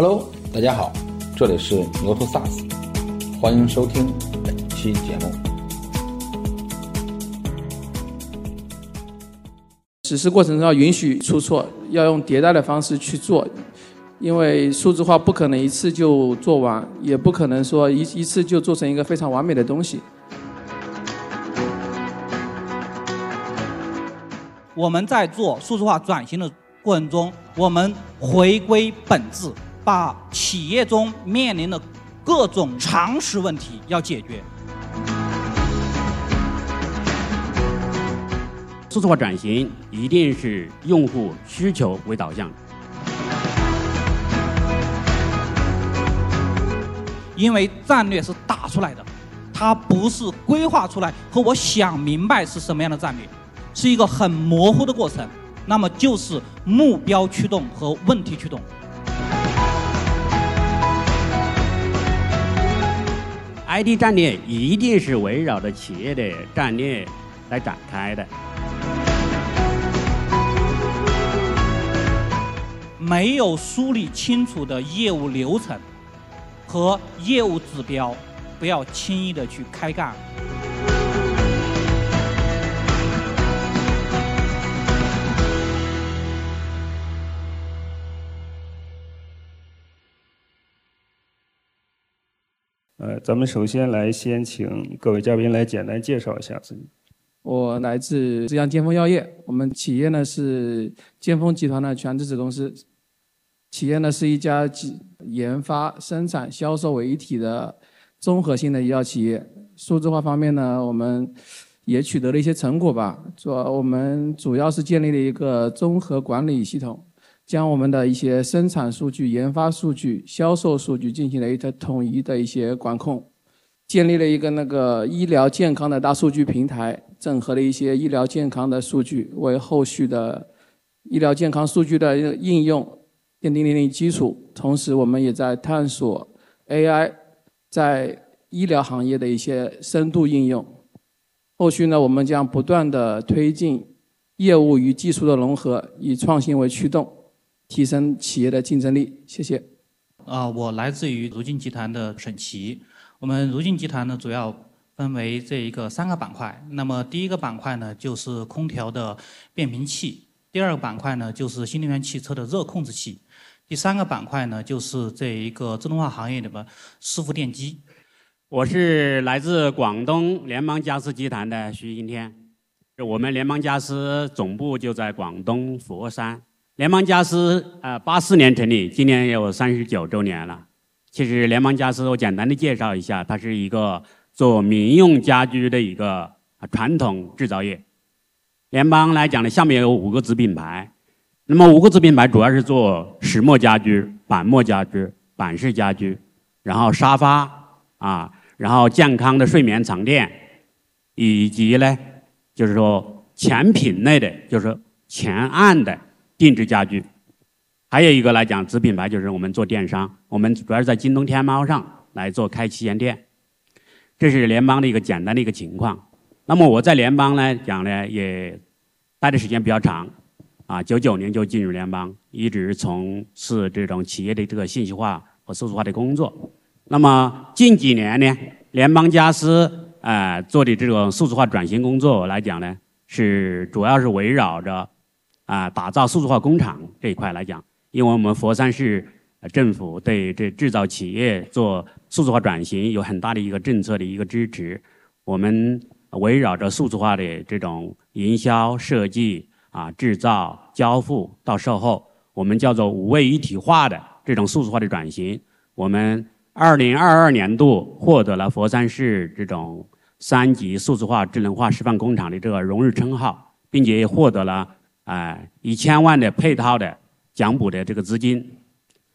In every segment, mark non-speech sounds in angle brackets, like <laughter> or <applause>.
Hello，大家好，这里是牛头 SaaS，欢迎收听本期节目。实施过程中要允许出错，要用迭代的方式去做，因为数字化不可能一次就做完，也不可能说一一次就做成一个非常完美的东西。我们在做数字化转型的过程中，我们回归本质，把企业中面临的各种常识问题要解决。数字化转型一定是用户需求为导向，因为战略是打出来的，它不是规划出来和我想明白是什么样的战略，是一个很模糊的过程。那么就是目标驱动和问题驱动。IT 战略一定是围绕着企业的战略来展开的。没有梳理清楚的业务流程和业务指标，不要轻易的去开干。咱们首先来先请各位嘉宾来简单介绍一下自己。我来自浙江尖峰药业，我们企业呢是尖峰集团的全资子公司。企业呢是一家集研发、生产、销售为一体的综合性的医药企业。数字化方面呢，我们也取得了一些成果吧。主要我们主要是建立了一个综合管理系统，将我们的一些生产数据、研发数据、销售数据进行了一个统一的一些管控。建立了一个那个医疗健康的大数据平台，整合了一些医疗健康的数据，为后续的医疗健康数据的应用奠定了基础。同时，我们也在探索 AI 在医疗行业的一些深度应用。后续呢，我们将不断的推进业务与技术的融合，以创新为驱动，提升企业的竞争力。谢谢。啊，我来自于如金集团的沈奇。我们如金集团呢，主要分为这一个三个板块。那么第一个板块呢，就是空调的变频器；第二个板块呢，就是新能源汽车的热控制器；第三个板块呢，就是这一个自动化行业里的伺服电机。我是来自广东联邦家私集团的徐今天，我们联邦家私总部就在广东佛山。联邦家私呃八四年成立，今年也有三十九周年了。其实联邦家私，我简单的介绍一下，它是一个做民用家居的一个传统制造业。联邦来讲呢，下面有五个子品牌，那么五个子品牌主要是做石墨家居、板墨家居、板式家居，然后沙发啊，然后健康的睡眠床垫，以及呢，就是说前品类的，就是前案的定制家具。还有一个来讲，子品牌就是我们做电商，我们主要是在京东、天猫上来做开旗舰店。这是联邦的一个简单的一个情况。那么我在联邦呢讲呢，也待的时间比较长，啊，九九年就进入联邦，一直从事这种企业的这个信息化和数字化的工作。那么近几年呢，联邦家私呃做的这种数字化转型工作来讲呢，是主要是围绕着啊打造数字化工厂这一块来讲。因为我们佛山市政府对这制造企业做数字化转型有很大的一个政策的一个支持，我们围绕着数字化的这种营销、设计啊、制造、交付到售后，我们叫做五位一体化的这种数字化的转型。我们二零二二年度获得了佛山市这种三级数字化智能化示范工厂的这个荣誉称号，并且也获得了啊一千万的配套的。奖补的这个资金，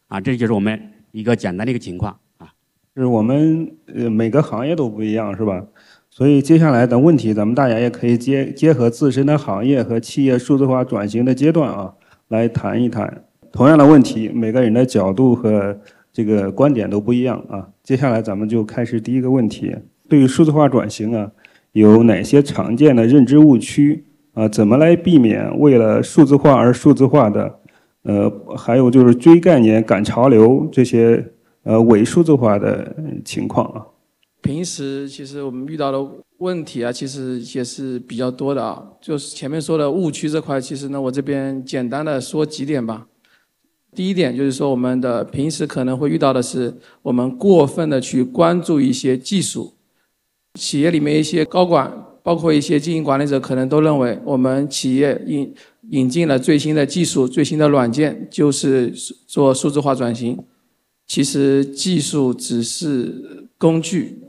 啊，这就是我们一个简单的一个情况啊。就是我们呃每个行业都不一样，是吧？所以接下来的问题，咱们大家也可以结结合自身的行业和企业数字化转型的阶段啊，来谈一谈同样的问题，每个人的角度和这个观点都不一样啊。接下来咱们就开始第一个问题：对于数字化转型啊，有哪些常见的认知误区啊？怎么来避免为了数字化而数字化的？呃，还有就是追概念、赶潮流这些呃伪数字化的情况啊。平时其实我们遇到的问题啊，其实也是比较多的啊。就是前面说的误区这块，其实呢，我这边简单的说几点吧。第一点就是说，我们的平时可能会遇到的是，我们过分的去关注一些技术。企业里面一些高管，包括一些经营管理者，可能都认为我们企业引引进了最新的技术、最新的软件，就是做数字化转型。其实技术只是工具。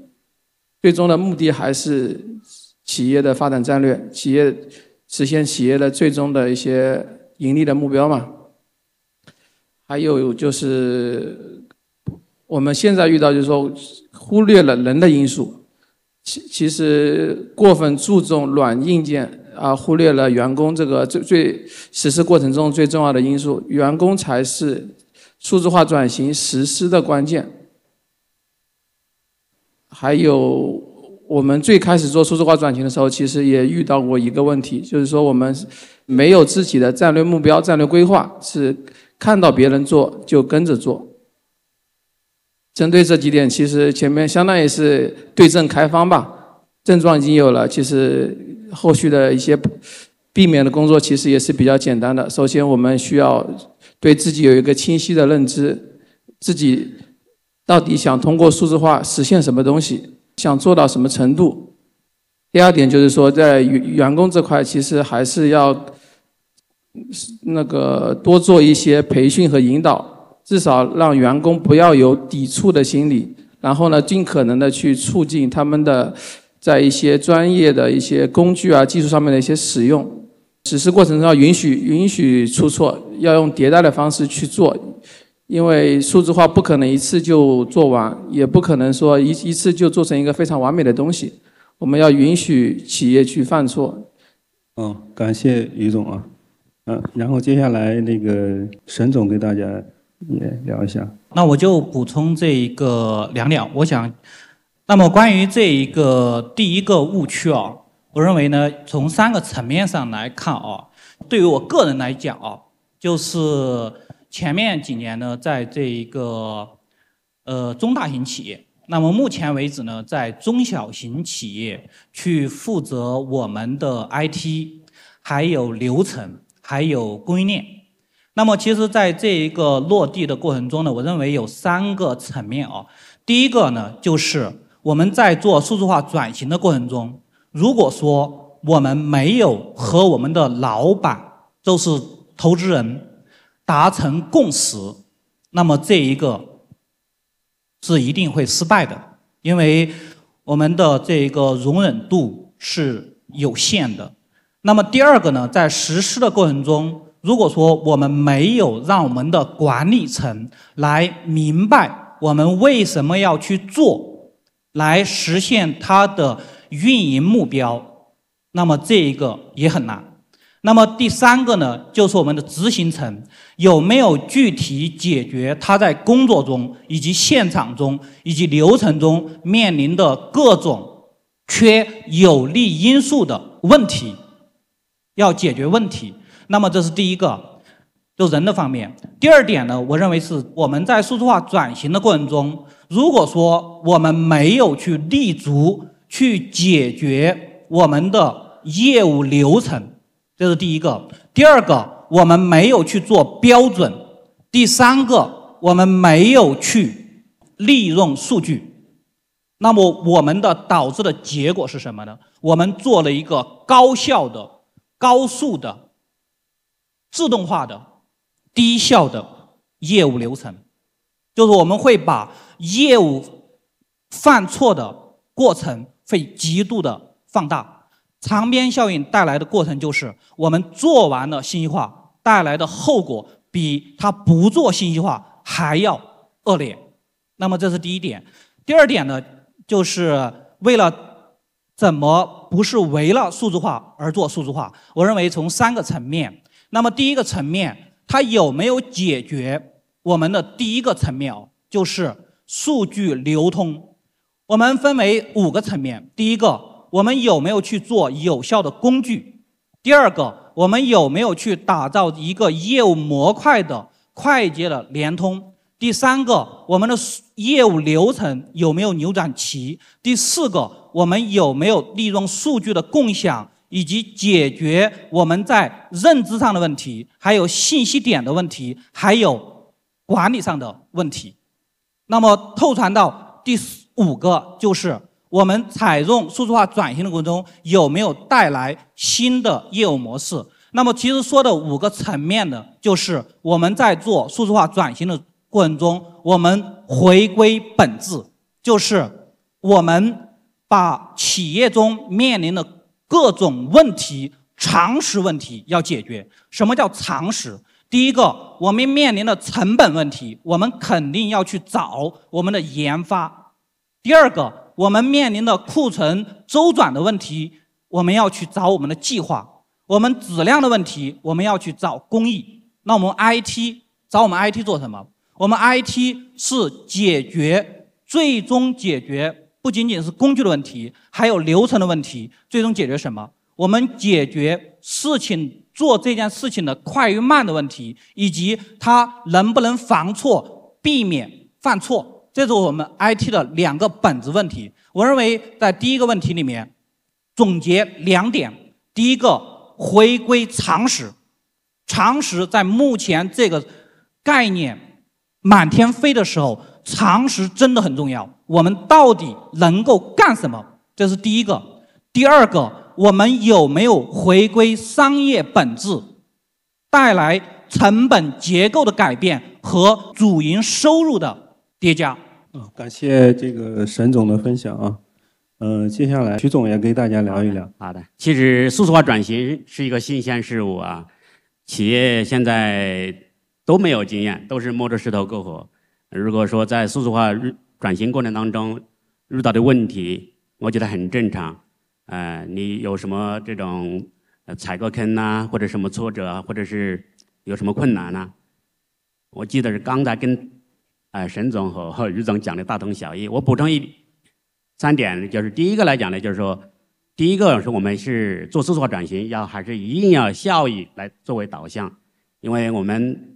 最终的目的还是企业的发展战略，企业实现企业的最终的一些盈利的目标嘛。还有就是我们现在遇到就是说忽略了人的因素，其其实过分注重软硬件啊，忽略了员工这个最最实施过程中最重要的因素，员工才是数字化转型实施的关键。还有，我们最开始做数字化转型的时候，其实也遇到过一个问题，就是说我们没有自己的战略目标、战略规划，是看到别人做就跟着做。针对这几点，其实前面相当于是对症开方吧，症状已经有了，其实后续的一些避免的工作其实也是比较简单的。首先，我们需要对自己有一个清晰的认知，自己。到底想通过数字化实现什么东西？想做到什么程度？第二点就是说，在员员工这块，其实还是要那个多做一些培训和引导，至少让员工不要有抵触的心理。然后呢，尽可能的去促进他们的在一些专业的一些工具啊、技术上面的一些使用。实施过程中要允许允许出错，要用迭代的方式去做。因为数字化不可能一次就做完，也不可能说一一次就做成一个非常完美的东西。我们要允许企业去犯错。嗯，感谢于总啊。嗯，然后接下来那个沈总给大家也聊一下。那我就补充这一个两点。我想，那么关于这一个第一个误区啊，我认为呢，从三个层面上来看啊，对于我个人来讲啊，就是。前面几年呢，在这一个呃中大型企业，那么目前为止呢，在中小型企业去负责我们的 IT，还有流程，还有供应链。那么其实在这一个落地的过程中呢，我认为有三个层面啊。第一个呢，就是我们在做数字化转型的过程中，如果说我们没有和我们的老板，就是投资人。达成共识，那么这一个是一定会失败的，因为我们的这个容忍度是有限的。那么第二个呢，在实施的过程中，如果说我们没有让我们的管理层来明白我们为什么要去做，来实现它的运营目标，那么这一个也很难。那么第三个呢，就是我们的执行层有没有具体解决他在工作中以及现场中以及流程中面临的各种缺有利因素的问题，要解决问题。那么这是第一个，就人的方面。第二点呢，我认为是我们在数字化转型的过程中，如果说我们没有去立足去解决我们的业务流程。这是第一个，第二个，我们没有去做标准；第三个，我们没有去利用数据。那么，我们的导致的结果是什么呢？我们做了一个高效的、高速的、自动化的、低效的业务流程，就是我们会把业务犯错的过程会极度的放大。长边效应带来的过程就是，我们做完了信息化带来的后果，比他不做信息化还要恶劣。那么这是第一点。第二点呢，就是为了怎么不是为了数字化而做数字化？我认为从三个层面。那么第一个层面，它有没有解决我们的第一个层面哦？就是数据流通。我们分为五个层面。第一个。我们有没有去做有效的工具？第二个，我们有没有去打造一个业务模块的快捷的联通？第三个，我们的业务流程有没有扭转齐？第四个，我们有没有利用数据的共享，以及解决我们在认知上的问题，还有信息点的问题，还有管理上的问题？那么透传到第五个，就是我们采用数字化转型的过程中，有没有带来新的业务模式？那么其实说的五个层面的，就是我们在做数字化转型的。过程中，我们回归本质，就是我们把企业中面临的各种问题、常识问题要解决。什么叫常识？第一个，我们面临的成本问题，我们肯定要去找我们的研发；第二个，我们面临的库存周转的问题，我们要去找我们的计划；我们质量的问题，我们要去找工艺。那我们 IT 找我们 IT 做什么？我们 IT 是解决最终解决不仅仅是工具的问题，还有流程的问题。最终解决什么？我们解决事情做这件事情的快与慢的问题，以及它能不能防错、避免犯错。这是我们 IT 的两个本质问题。我认为在第一个问题里面总结两点：第一个，回归常识。常识在目前这个概念。满天飞的时候，常识真的很重要。我们到底能够干什么？这是第一个。第二个，我们有没有回归商业本质，带来成本结构的改变和主营收入的叠加？啊，感谢这个沈总的分享啊。嗯，接下来徐总也跟大家聊一聊。好的，其实数字化转型是一个新鲜事物啊，企业现在。都没有经验，都是摸着石头过河。如果说在数字化转型过程当中遇到的问题，我觉得很正常。呃，你有什么这种踩过坑呐，或者什么挫折，或者是有什么困难呢？我记得是刚才跟呃沈总和和 <laughs> 于总讲的大同小异。我补充一三点，就是第一个来讲呢，就是说，第一个是我们是做数字化转型，要还是一定要效益来作为导向，因为我们。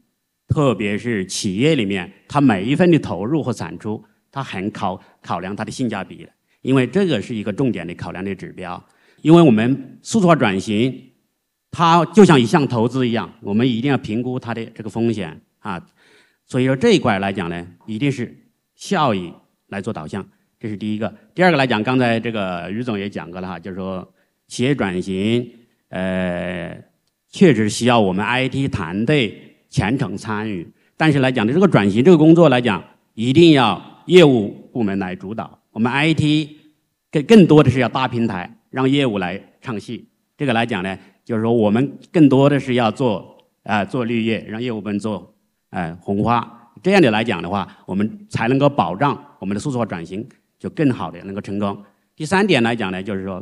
特别是企业里面，它每一分的投入和产出，它很考考量它的性价比的，因为这个是一个重点的考量的指标。因为我们数字化转型，它就像一项投资一样，我们一定要评估它的这个风险啊。所以说这一块来讲呢，一定是效益来做导向，这是第一个。第二个来讲，刚才这个于总也讲过了哈，就是说企业转型，呃，确实需要我们 IT 团队。全程参与，但是来讲的这个转型这个工作来讲，一定要业务部门来主导。我们 IT 更更多的是要搭平台，让业务来唱戏。这个来讲呢，就是说我们更多的是要做啊做绿叶，让业务部门做哎红花。这样的来讲的话，我们才能够保障我们的数字化转型就更好的能够成功。第三点来讲呢，就是说，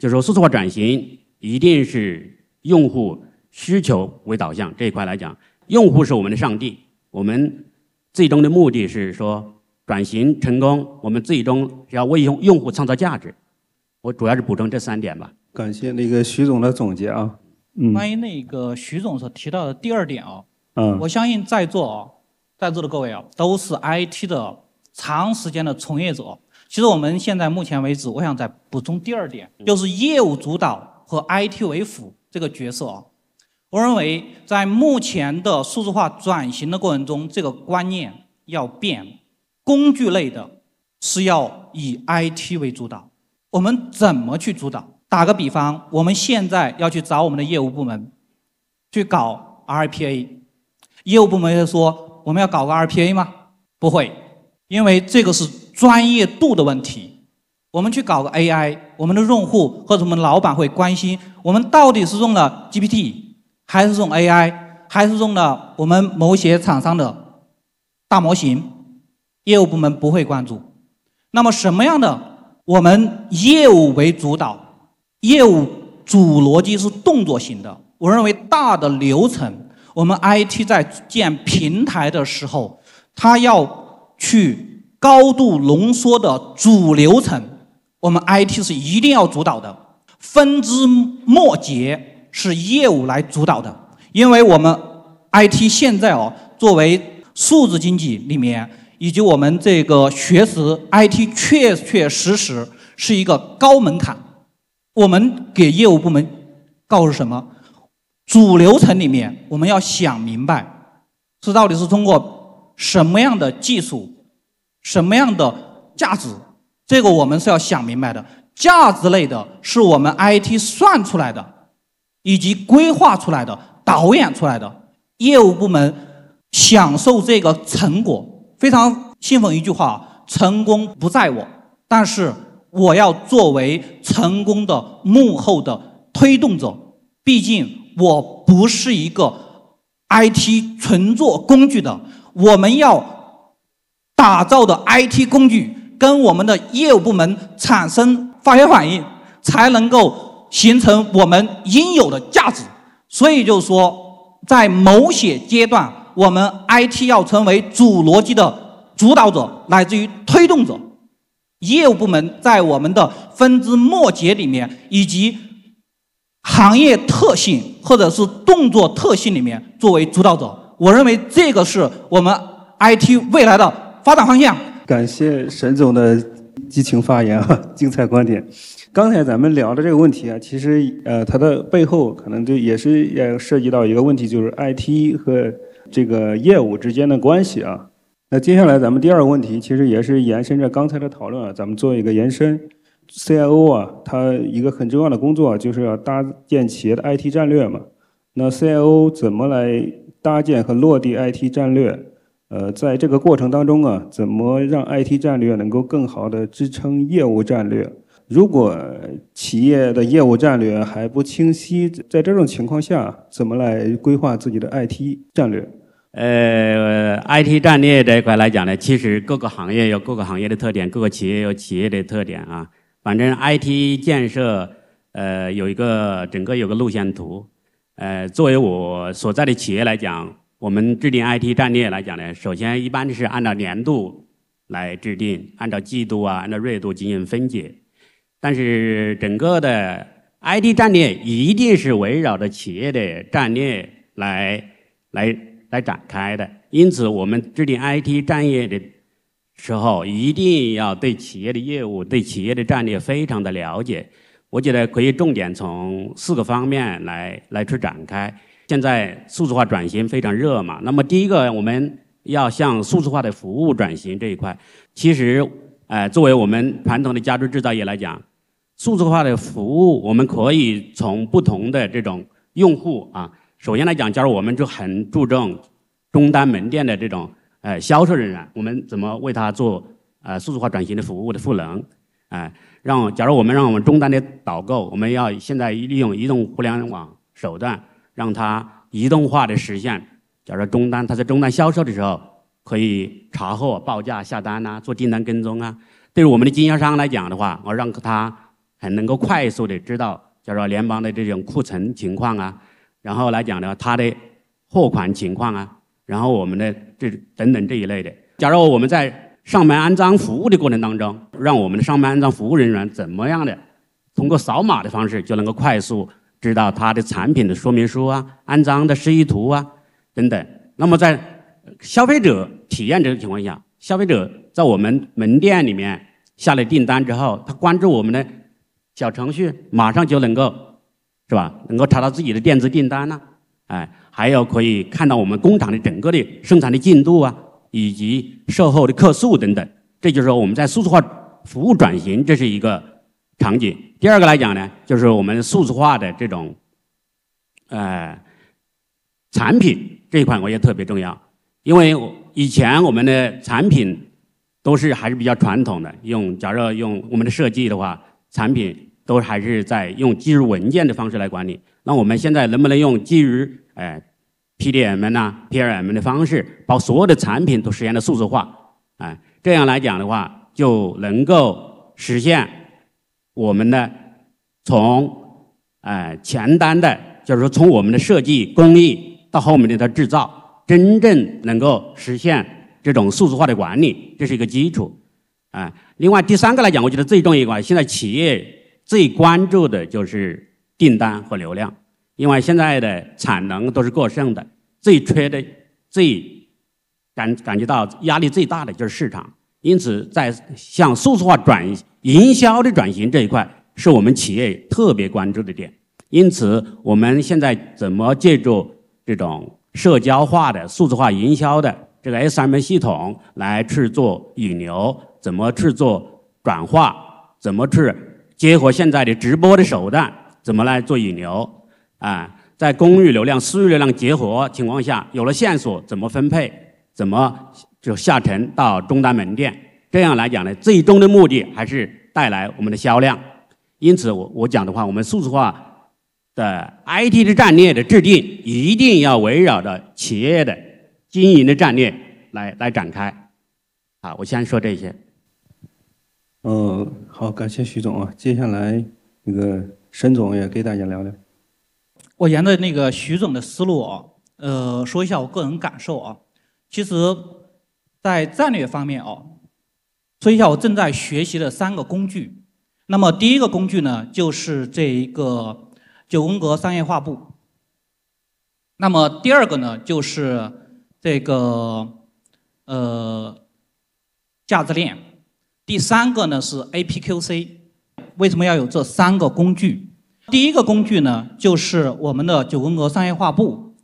就是说数字化转型一定是用户。需求为导向这一块来讲，用户是我们的上帝。我们最终的目的是说转型成功，我们最终要为用用户创造价值。我主要是补充这三点吧。感谢那个徐总的总结啊。嗯。关于那个徐总所提到的第二点啊，嗯，我相信在座啊，在座的各位啊，都是 IT 的长时间的从业者。其实我们现在目前为止，我想再补充第二点，就是业务主导和 IT 为辅这个角色啊。我认为，在目前的数字化转型的过程中，这个观念要变。工具类的是要以 IT 为主导。我们怎么去主导？打个比方，我们现在要去找我们的业务部门去搞 RPA，业务部门会说：“我们要搞个 RPA 吗？”不会，因为这个是专业度的问题。我们去搞个 AI，我们的用户或者我们老板会关心：我们到底是用了 GPT。还是用 AI，还是用了我们某些厂商的大模型，业务部门不会关注。那么什么样的？我们业务为主导，业务主逻辑是动作型的。我认为大的流程，我们 IT 在建平台的时候，它要去高度浓缩的主流程，我们 IT 是一定要主导的。分枝末节。是业务来主导的，因为我们 IT 现在哦，作为数字经济里面以及我们这个学识 IT 确确实实是一个高门槛。我们给业务部门告诉什么？主流程里面我们要想明白，是到底是通过什么样的技术、什么样的价值，这个我们是要想明白的。价值类的是我们 IT 算出来的，以及规划出来的、导演出来的。业务部门享受这个成果，非常信奉一句话：成功不在我，但是我要作为成功的幕后的推动者。毕竟我不是一个 IT 纯做工具的，我们要打造的 IT 工具跟我们的业务部门产生。化学反应才能够形成我们应有的价值，所以就说，在某些阶段，我们 IT 要成为主逻辑的主导者，乃至于推动者；业务部门在我们的分支末节里面，以及行业特性或者是动作特性里面作为主导者。我认为这个是我们 IT 未来的发展方向。感谢沈总的。激情发言啊，精彩观点。刚才咱们聊的这个问题啊，其实呃，它的背后可能就也是要涉及到一个问题，就是 IT 和这个业务之间的关系啊。那接下来咱们第二个问题，其实也是延伸着刚才的讨论啊，咱们做一个延伸。CIO 啊，他一个很重要的工作就是要搭建企业的 IT 战略嘛。那 CIO 怎么来搭建和落地 IT 战略？呃，在这个过程当中啊，怎么让 IT 战略能够更好的支撑业务战略？如果企业的业务战略还不清晰，在这种情况下，怎么来规划自己的 IT 战略？呃，IT 战略这一块来讲呢，其实各个行业有各个行业的特点，各个企业有企业的特点啊。反正 IT 建设，呃，有一个整个有个路线图。呃，作为我所在的企业来讲。我们制定 IT 战略来讲呢，首先一般是按照年度来制定，按照季度啊，按照月度进行分解。但是整个的 IT 战略一定是围绕着企业的战略来来来展开的。因此，我们制定 IT 战略的时候，一定要对企业的业务、对企业的战略非常的了解。我觉得可以重点从四个方面来来去展开。现在数字化转型非常热嘛，那么第一个我们要向数字化的服务转型这一块，其实，呃，作为我们传统的家居制造业来讲，数字化的服务我们可以从不同的这种用户啊，首先来讲，假如我们就很注重终端门店的这种呃销售人员，我们怎么为他做呃数字化转型的服务的赋能，哎，让假如我们让我们终端的导购，我们要现在利用移动互联网手段。让它移动化的实现，假如终端，他在终端销售的时候，可以查货、报价、下单呐，做订单跟踪啊。对于我们的经销商来讲的话，我让他很能够快速的知道，假如联邦的这种库存情况啊，然后来讲的话，他的货款情况啊，然后我们的这等等这一类的。假如我们在上门安装服务的过程当中，让我们的上门安装服务人员怎么样的，通过扫码的方式就能够快速。知道它的产品的说明书啊、安装的示意图啊等等。那么在消费者体验这个情况下，消费者在我们门店里面下了订单之后，他关注我们的小程序，马上就能够是吧？能够查到自己的电子订单呢。哎，还有可以看到我们工厂的整个的生产的进度啊，以及售后的客诉等等。这就是说我们在数字化服务转型，这是一个。场景。第二个来讲呢，就是我们数字化的这种，呃，产品这一块我也特别重要，因为以前我们的产品都是还是比较传统的，用假如用我们的设计的话，产品都还是在用基于文件的方式来管理。那我们现在能不能用基于哎 PDM 呐 PLM 的方式，把所有的产品都实现了数字化？哎，这样来讲的话，就能够实现。我们的，从呃前端的，就是说从我们的设计工艺到后面的它制造，真正能够实现这种数字化的管理，这是一个基础。啊，另外第三个来讲，我觉得最重要一块，现在企业最关注的就是订单和流量，因为现在的产能都是过剩的，最缺的、最感感觉到压力最大的就是市场。因此，在向数字化转营销的转型这一块，是我们企业特别关注的点。因此，我们现在怎么借助这种社交化的数字化营销的这个 SM 系统来去做引流？怎么去做转化？怎么去结合现在的直播的手段？怎么来做引流？啊，在公域流量、私域流量结合情况下，有了线索，怎么分配？怎么就下沉到终端门店？这样来讲呢，最终的目的还是带来我们的销量。因此，我我讲的话，我们数字化。的 IT 的战略的制定，一定要围绕着企业的经营的战略来来展开。好，我先说这些。嗯，好，感谢徐总啊。接下来那个沈总也给大家聊聊。我沿着那个徐总的思路啊，呃，说一下我个人感受啊。其实，在战略方面啊，说一下我正在学习的三个工具。那么第一个工具呢，就是这一个。九宫格商业化部。那么第二个呢，就是这个呃价值链。第三个呢是 APQC。为什么要有这三个工具？第一个工具呢，就是我们的九宫格商业化部。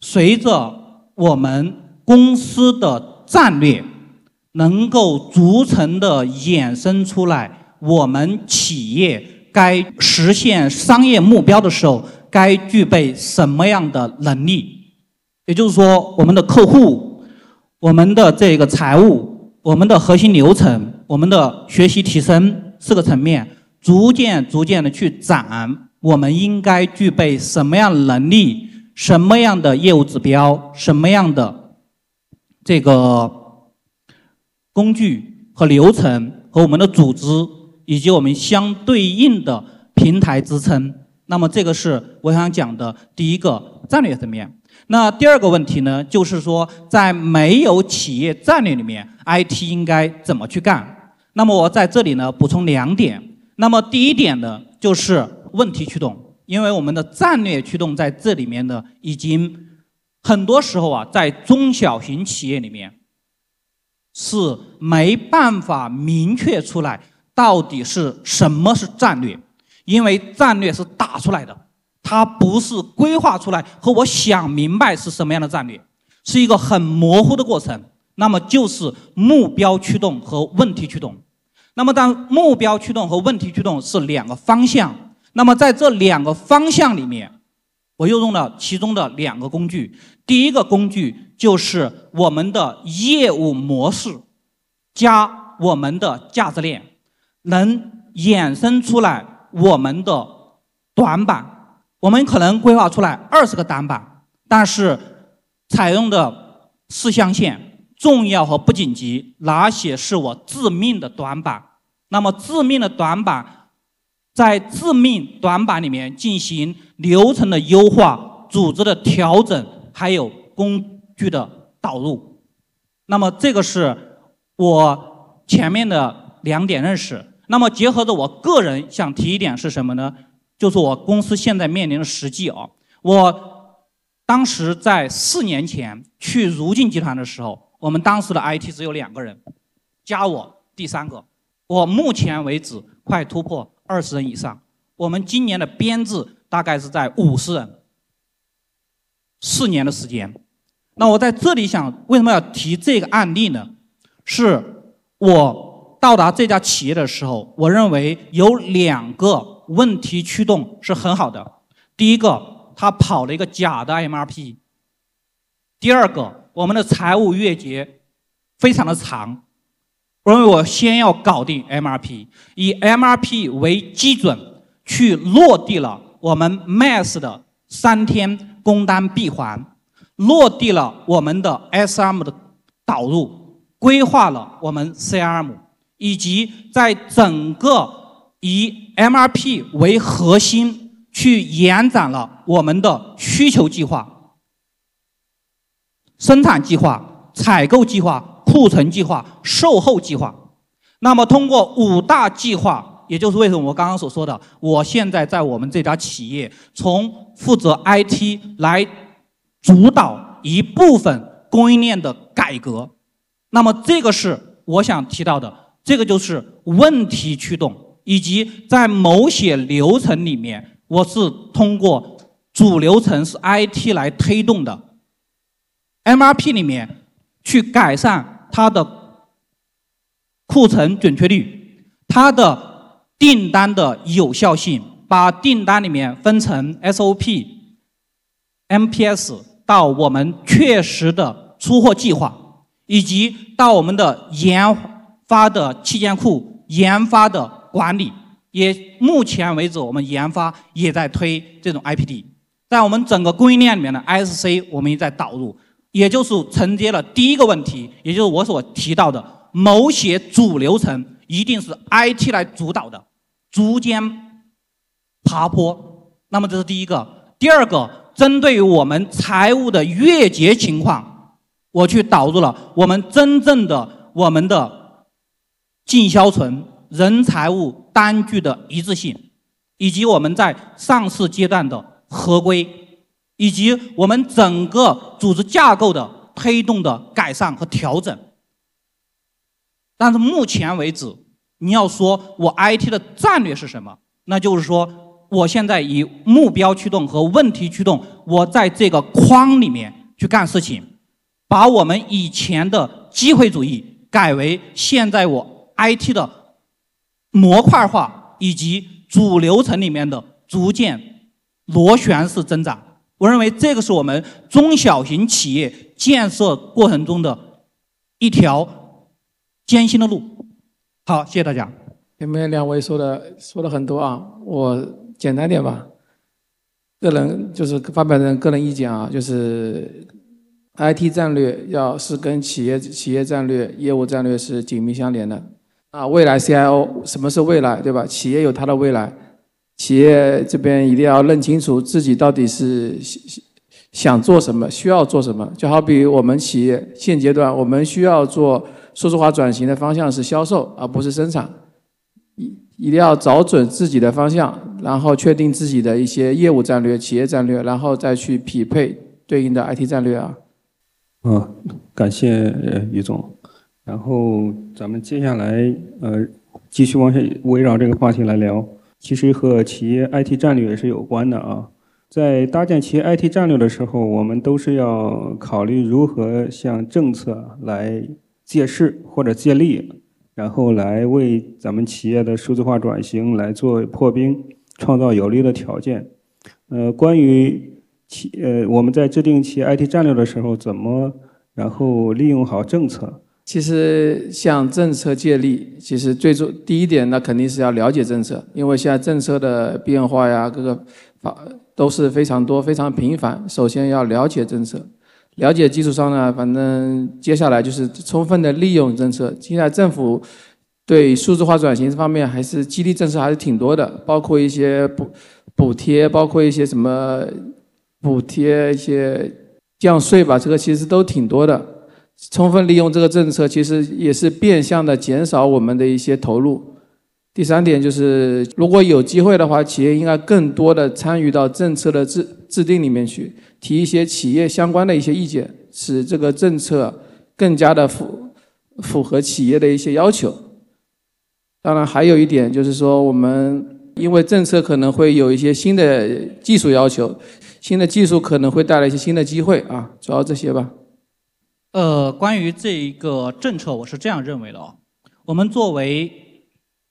随着我们公司的战略能够逐层的衍生出来，我们企业。该实现商业目标的时候，该具备什么样的能力？也就是说，我们的客户、我们的这个财务、我们的核心流程、我们的学习提升四个层面，逐渐逐渐的去展，我们应该具备什么样能力？什么样的业务指标？什么样的这个工具和流程和我们的组织？以及我们相对应的平台支撑，那么这个是我想讲的第一个战略层面。那第二个问题呢，就是说在没有企业战略里面，IT 应该怎么去干？那么我在这里呢补充两点。那么第一点呢，就是问题驱动，因为我们的战略驱动在这里面呢，已经很多时候啊，在中小型企业里面是没办法明确出来。到底是什么是战略？因为战略是打出来的，它不是规划出来和我想明白是什么样的战略，是一个很模糊的过程。那么就是目标驱动和问题驱动。那么当目标驱动和问题驱动是两个方向，那么在这两个方向里面，我又用了其中的两个工具。第一个工具就是我们的业务模式加我们的价值链。能衍生出来我们的短板，我们可能规划出来二十个短板，但是采用的四象限，重要和不紧急，哪些是我致命的短板？那么致命的短板，在致命短板里面进行流程的优化、组织的调整，还有工具的导入。那么这个是我前面的两点认识。那么结合着我个人想提一点是什么呢？就是我公司现在面临的实际啊。我当时在四年前去如镜集团的时候，我们当时的 IT 只有两个人，加我第三个。我目前为止快突破二十人以上，我们今年的编制大概是在五十人。四年的时间，那我在这里想为什么要提这个案例呢？是我。到达这家企业的时候，我认为有两个问题驱动是很好的。第一个，他跑了一个假的 MRP；第二个，我们的财务月结非常的长。我认为我先要搞定 MRP，以 MRP 为基准去落地了我们 Mass 的三天工单闭环，落地了我们的 SM 的导入，规划了我们 CRM。以及在整个以 MRP 为核心去延展了我们的需求计划、生产计划、采购计划、库存计划、售后计划。那么通过五大计划也就是为什么我刚刚所说的，我现在在我们这家企业，从负责 IT 来主导一部分供应链的改革。那么这个是我想提到的，这个就是问题驱动，以及在某些流程里面，我是通过主流程是 IT 来推动的，MRP 里面去改善它的库存准确率，它的订单的有效性，把订单里面分成 SOP、MPS 到我们确实的出货计划。以及到我们的研发的器件库、研发的管理，也目前为止我们研发也在推这种 IPD，在我们整个供应链里面的 ISC 我们也在导入，也就是承接了第一个问题，也就是我所提到的某些主流程一定是 IT 来主导的，逐渐爬坡。那么这是第一个，第二个，针对于我们财务的月结情况。我去导入了我们真正的我们的进销存、人财物单据的一致性，以及我们在上市阶段的合规，以及我们整个组织架构的推动的改善和调整。但是目前为止，你要说我 IT 的战略是什么？那就是说，我现在以目标驱动和问题驱动，我在这个框里面去干事情。把我们以前的机会主义改为现在我 IT 的模块化以及主流程里面的逐渐螺旋式增长。我认为这个是我们中小型企业建设过程中的一条艰辛的路。好，谢谢大家。前面两位说的说了很多啊，我简单点吧。个人就是发表的个人意见啊，就是。IT 战略要是跟企业企业战略、业务战略是紧密相连的啊。未来 CIO 什么是未来，对吧？企业有它的未来，企业这边一定要认清楚自己到底是想做什么，需要做什么。就好比我们企业现阶段，我们需要做数字化转型的方向是销售，而不是生产。一一定要找准自己的方向，然后确定自己的一些业务战略、企业战略，然后再去匹配对应的 IT 战略啊。嗯，感谢于总。然后咱们接下来呃继续往下围绕这个话题来聊。其实和企业 IT 战略也是有关的啊。在搭建企业 IT 战略的时候，我们都是要考虑如何向政策来借势或者借力，然后来为咱们企业的数字化转型来做破冰，创造有利的条件。呃，关于。企呃，我们在制定企业 IT 战略的时候，怎么然后利用好政策？其实向政策借力，其实最重第一点，那肯定是要了解政策，因为现在政策的变化呀，各个法都是非常多、非常频繁。首先要了解政策，了解基础上呢，反正接下来就是充分的利用政策。现在政府对数字化转型这方面还是激励政策还是挺多的，包括一些补补贴，包括一些什么。补贴一些降税吧，这个其实都挺多的。充分利用这个政策，其实也是变相的减少我们的一些投入。第三点就是，如果有机会的话，企业应该更多的参与到政策的制制定里面去，提一些企业相关的一些意见，使这个政策更加的符符合企业的一些要求。当然，还有一点就是说，我们因为政策可能会有一些新的技术要求。新的技术可能会带来一些新的机会啊，主要这些吧。呃，关于这一个政策，我是这样认为的哦。我们作为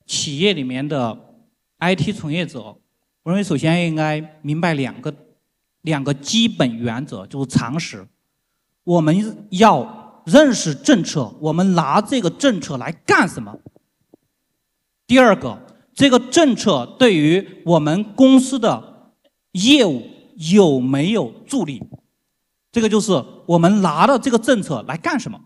企业里面的 IT 从业者，我认为首先应该明白两个两个基本原则，就是常识。我们要认识政策，我们拿这个政策来干什么？第二个，这个政策对于我们公司的业务。有没有助力？这个就是我们拿到这个政策来干什么？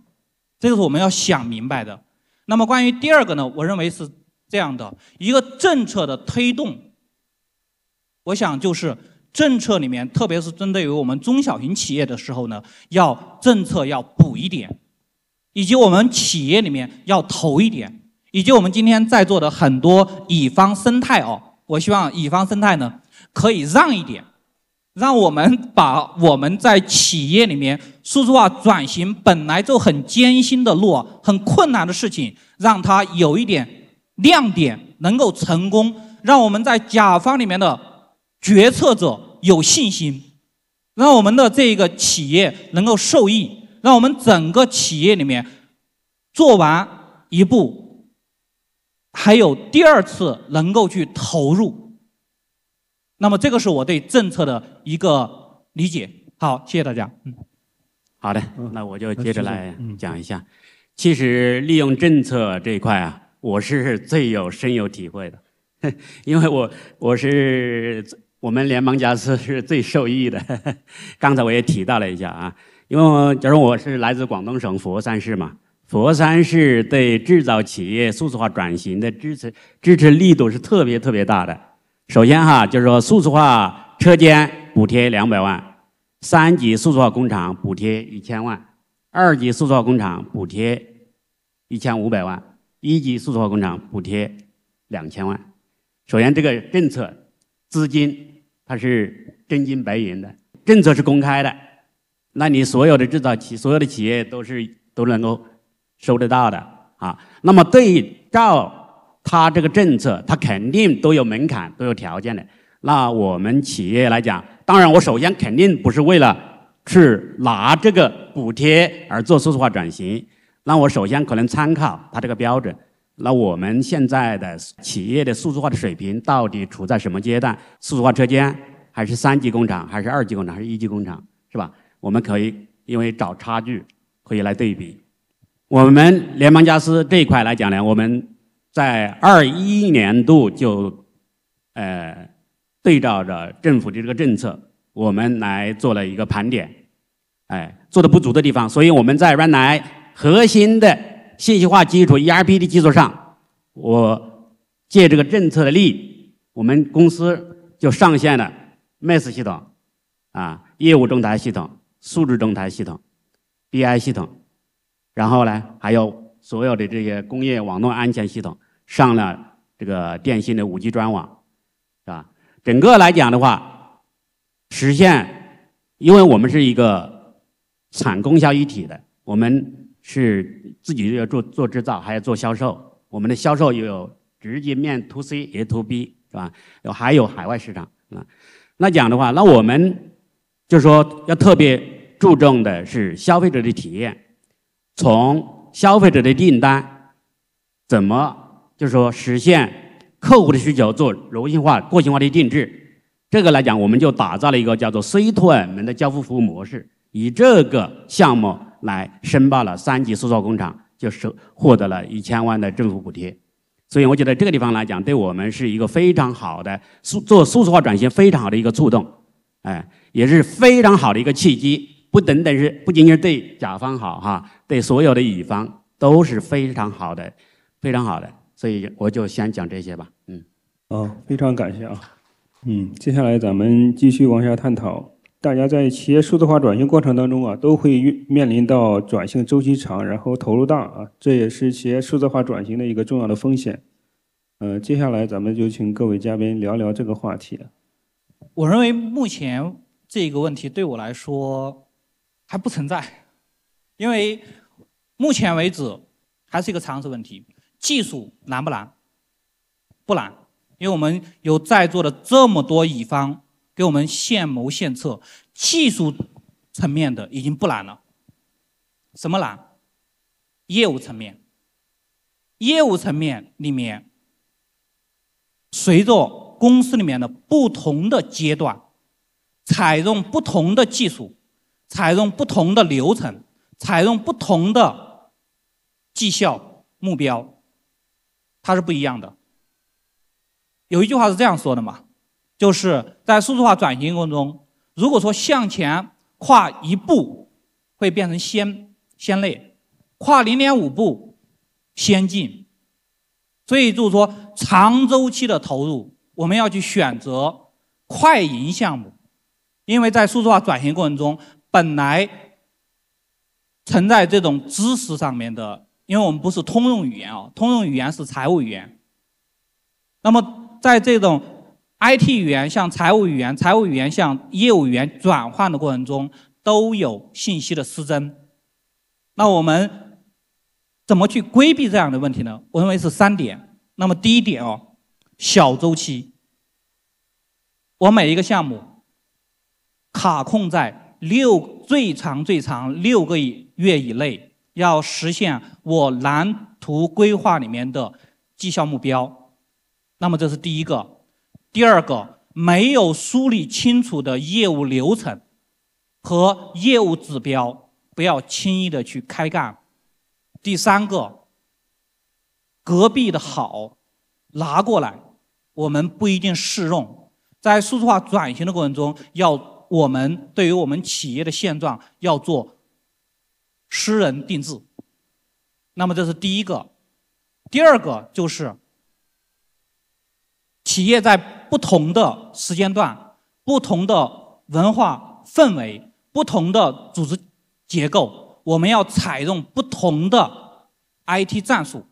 这个是我们要想明白的。那么关于第二个呢？我认为是这样的：一个政策的推动，我想就是政策里面，特别是针对于我们中小型企业的时候呢，要政策要补一点，以及我们企业里面要投一点。以及我们今天在座的很多乙方生态哦，我希望乙方生态呢可以让一点，让我们把我们在企业里面数字化转型本来就很艰辛的路、很困难的事情，让它有一点亮点，能够成功，让我们在甲方里面的决策者有信心，让我们的这个企业能够受益，让我们整个企业里面做完一步，还有第二次能够去投入。那么这个是我对政策的一个理解。好，谢谢大家。嗯，好的，那我就接着来嗯讲一下。其实利用政策这一块啊，我是最有深有体会的，<laughs> 因为我我是我们联邦家私是最受益的。<laughs> 刚才我也提到了一下啊，因为假如我是来自广东省佛山市嘛，佛山市对制造企业数字化转型的支持支持力度是特别特别大的。首先哈，就是说数字化车间补贴两百万，三级数字化工厂补贴一千万，二级数字化工厂补贴一千五百万，一级数字化工厂补贴两千万。首先，这个政策资金它是真金白银的，政策是公开的，那你所有的制造企所有的企业都是都能够收得到的啊。那么对照它这个政策，它肯定都有门槛，都有条件的。那我们企业来讲，当然我首先肯定不是为了去拿这个补贴而做数字化转型，那我首先可能参考它这个标准。那我们现在的企业的数字化的水平到底处在什么阶段？数字化车间还是三级工厂，还是二级工厂，还是一级工厂，是吧？我们可以因为找差距可以来对比。我们联邦家私这一块来讲呢，我们在二一年度就呃对照着政府的这个政策，我们来做了一个盘点，哎，做的不足的地方，所以我们在原来核心的信息化基础 ERP 的基础上，我借这个政策的力，我们公司就上线了 MES 系统，啊，业务中台系统、数据中台系统、BI 系统，然后呢，还有所有的这些工业网络安全系统上了这个电信的五 G 专网，是吧？整个来讲的话，实现，因为我们是一个产供销一体的，我们是自己要做做制造，还要做销售。我们的销售又有直接面 to C 也 to B，是吧？有还有海外市场啊。那讲的话，那我们就说要特别注重的是消费者的体验，从消费者的订单怎么就是说实现客户的需求做柔性化、个性化的定制，这个来讲，我们就打造了一个叫做 C to M 的交付服务模式，以这个项目来申报了三级数字化工厂，就是获得了一千万的政府补贴。所以我觉得这个地方来讲，对我们是一个非常好的数做数字化转型非常好的一个触动，哎，也是非常好的一个契机。不等等是不仅仅是对甲方好哈，对所有的乙方都是非常好的，非常好的。所以我就先讲这些吧，嗯。哦，非常感谢啊。嗯，接下来咱们继续往下探讨。大家在企业数字化转型过程当中啊，都会遇面临到转型周期长，然后投入大啊，这也是企业数字化转型的一个重要的风险。呃，接下来咱们就请各位嘉宾聊聊这个话题。我认为目前这个问题对我来说还不存在，因为目前为止还是一个常识问题。技术难不难？不难，因为我们有在座的这么多乙方给我们献谋献策，技术层面的已经不难了。什么难？业务层面。业务层面里面，随着公司里面的不同的阶段，采用不同的技术，采用不同的流程，采用不同的绩效目标，它是不一样的。有一句话是这样说的嘛，就是在数字化转型过程中，如果说向前跨一步，会变成先先类；跨零点五步，先进。所以就是说，长周期的投入，我们要去选择快银项目，因为在数字化转型过程中，本来存在这种知识上面的因为我们不是通用语言啊，通用语言是财务语言。那么在这种 IT 语言向财务语言、财务语言向业务语言转换的过程中，都有信息的失真。那我们怎么去规避这样的问题呢？我认为是三点。那么第一点哦，小周期。我每一个项目卡控在六最长最长六个月以内，要实现我蓝图规划里面的绩效目标。那么这是第一个。第二个，没有梳理清楚的业务流程和业务指标。不要轻易的去开干。第三个，隔壁的好拿过来，我们不一定适用。在数字化转型的过程中，要我们对于我们企业的现状要做私人定制。那么这是第一个。第二个就是企业在不同的时间段、不同的文化氛围、不同的组织。结构，我们要采用不同的 IT 战术。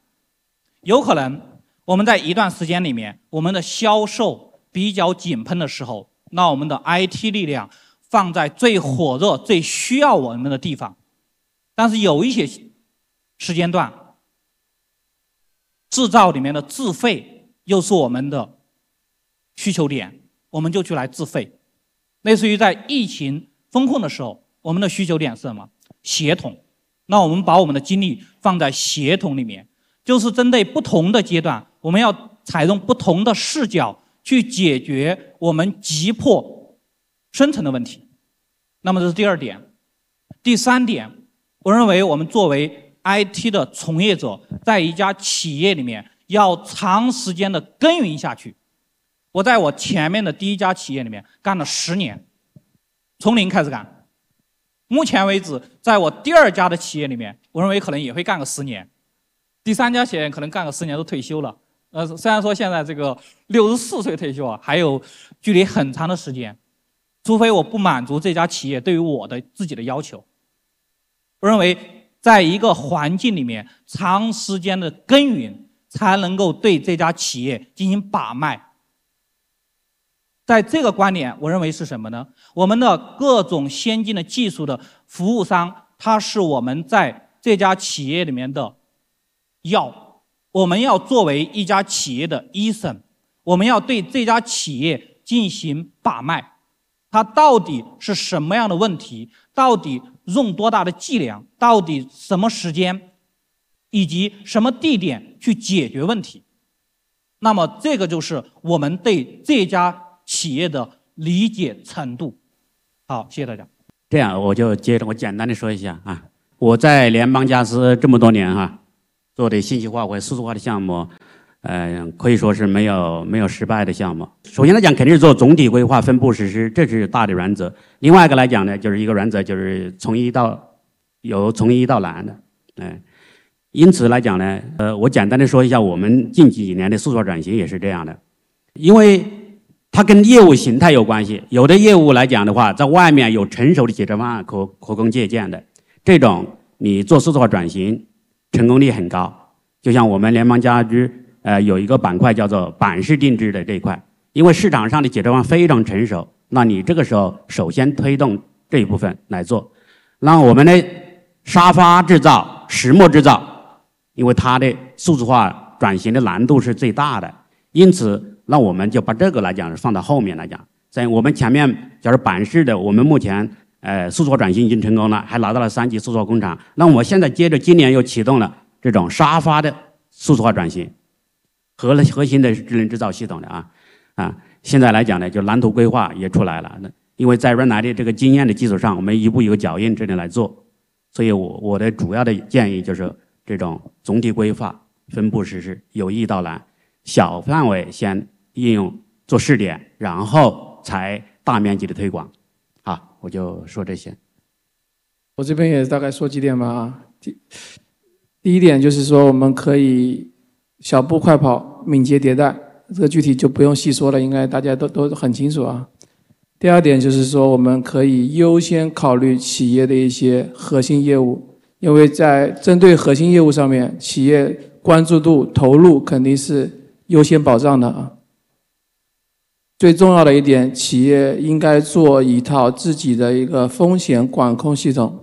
有可能我们在一段时间里面，我们的销售比较井喷的时候，那我们的 IT 力量放在最火热、最需要我们的地方。但是有一些时间段，制造里面的自费又是我们的需求点，我们就去来自费。类似于在疫情风控的时候。我们的需求点是什么？协同。那我们把我们的精力放在协同里面，就是针对不同的阶段，我们要采用不同的视角去解决我们急迫生存的问题。那么这是第二点。第三点，我认为我们作为 IT 的从业者，在一家企业里面要长时间的耕耘下去。我在我前面的第一家企业里面干了十年，从零开始干。目前为止，在我第二家的企业里面，我认为可能也会干个十年，第三家企业可能干个十年都退休了。呃，虽然说现在这个六十四岁退休啊，还有距离很长的时间，除非我不满足这家企业对于我的自己的要求。我认为，在一个环境里面长时间的耕耘，才能够对这家企业进行把脉。在这个观点，我认为是什么呢？我们的各种先进的技术的服务商，它是我们在这家企业里面的药。我们要作为一家企业的医生，我们要对这家企业进行把脉，它到底是什么样的问题？到底用多大的剂量？到底什么时间？以及什么地点去解决问题？那么，这个就是我们对这家。企业的理解程度，好，谢谢大家。这样我就接着我简单的说一下啊，我在联邦家私这么多年哈，做的信息化或数字化的项目，嗯，可以说是没有没有失败的项目。首先来讲，肯定是做总体规划、分步实施，这是大的原则。另外一个来讲呢，就是一个原则，就是从一到由从一到难的，哎，因此来讲呢，呃，我简单的说一下，我们近几年的数字化转型也是这样的，因为。它跟业务形态有关系。有的业务来讲的话，在外面有成熟的解决方案可可供借鉴的，这种你做数字化转型，成功率很高。就像我们联邦家居，呃，有一个板块叫做板式定制的这一块，因为市场上的解决方案非常成熟，那你这个时候首先推动这一部分来做。那我们的沙发制造、石墨制造，因为它的数字化转型的难度是最大的，因此。那我们就把这个来讲放到后面来讲，在我们前面假如板式的，我们目前呃数字化转型已经成功了，还拿到了三级数字化工厂。那我现在接着今年又启动了这种沙发的数字化转型，核核心的智能制造系统的啊啊，现在来讲呢，就蓝图规划也出来了。那因为在原来的这个经验的基础上，我们一步一个脚印这里来做，所以我我的主要的建议就是这种总体规划、分步实施、由易到难，小范围先。应用做试点，然后才大面积的推广。啊，我就说这些。我这边也大概说几点吧。第第一点就是说，我们可以小步快跑，敏捷迭代。这个具体就不用细说了，应该大家都都很清楚啊。第二点就是说，我们可以优先考虑企业的一些核心业务，因为在针对核心业务上面，企业关注度投入肯定是优先保障的啊。最重要的一点，企业应该做一套自己的一个风险管控系统，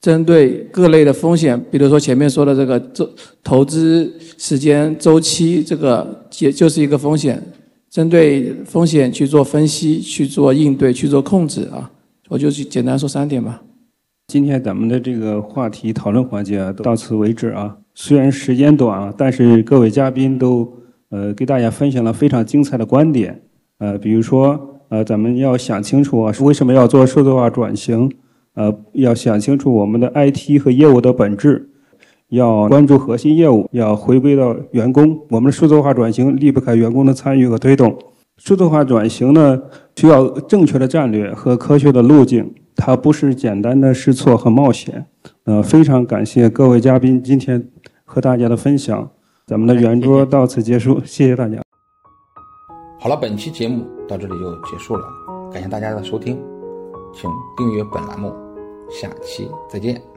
针对各类的风险，比如说前面说的这个周投资时间周期，这个也就是一个风险，针对风险去做分析、去做应对、去做控制啊。我就简单说三点吧。今天咱们的这个话题讨论环节啊，到此为止啊。虽然时间短啊，但是各位嘉宾都呃给大家分享了非常精彩的观点。呃，比如说，呃，咱们要想清楚啊，是为什么要做数字化转型？呃，要想清楚我们的 IT 和业务的本质，要关注核心业务，要回归到员工。我们的数字化转型离不开员工的参与和推动。数字化转型呢，需要正确的战略和科学的路径，它不是简单的试错和冒险。呃，非常感谢各位嘉宾今天和大家的分享。咱们的圆桌到此结束，谢谢大家。好了，本期节目到这里就结束了，感谢大家的收听，请订阅本栏目，下期再见。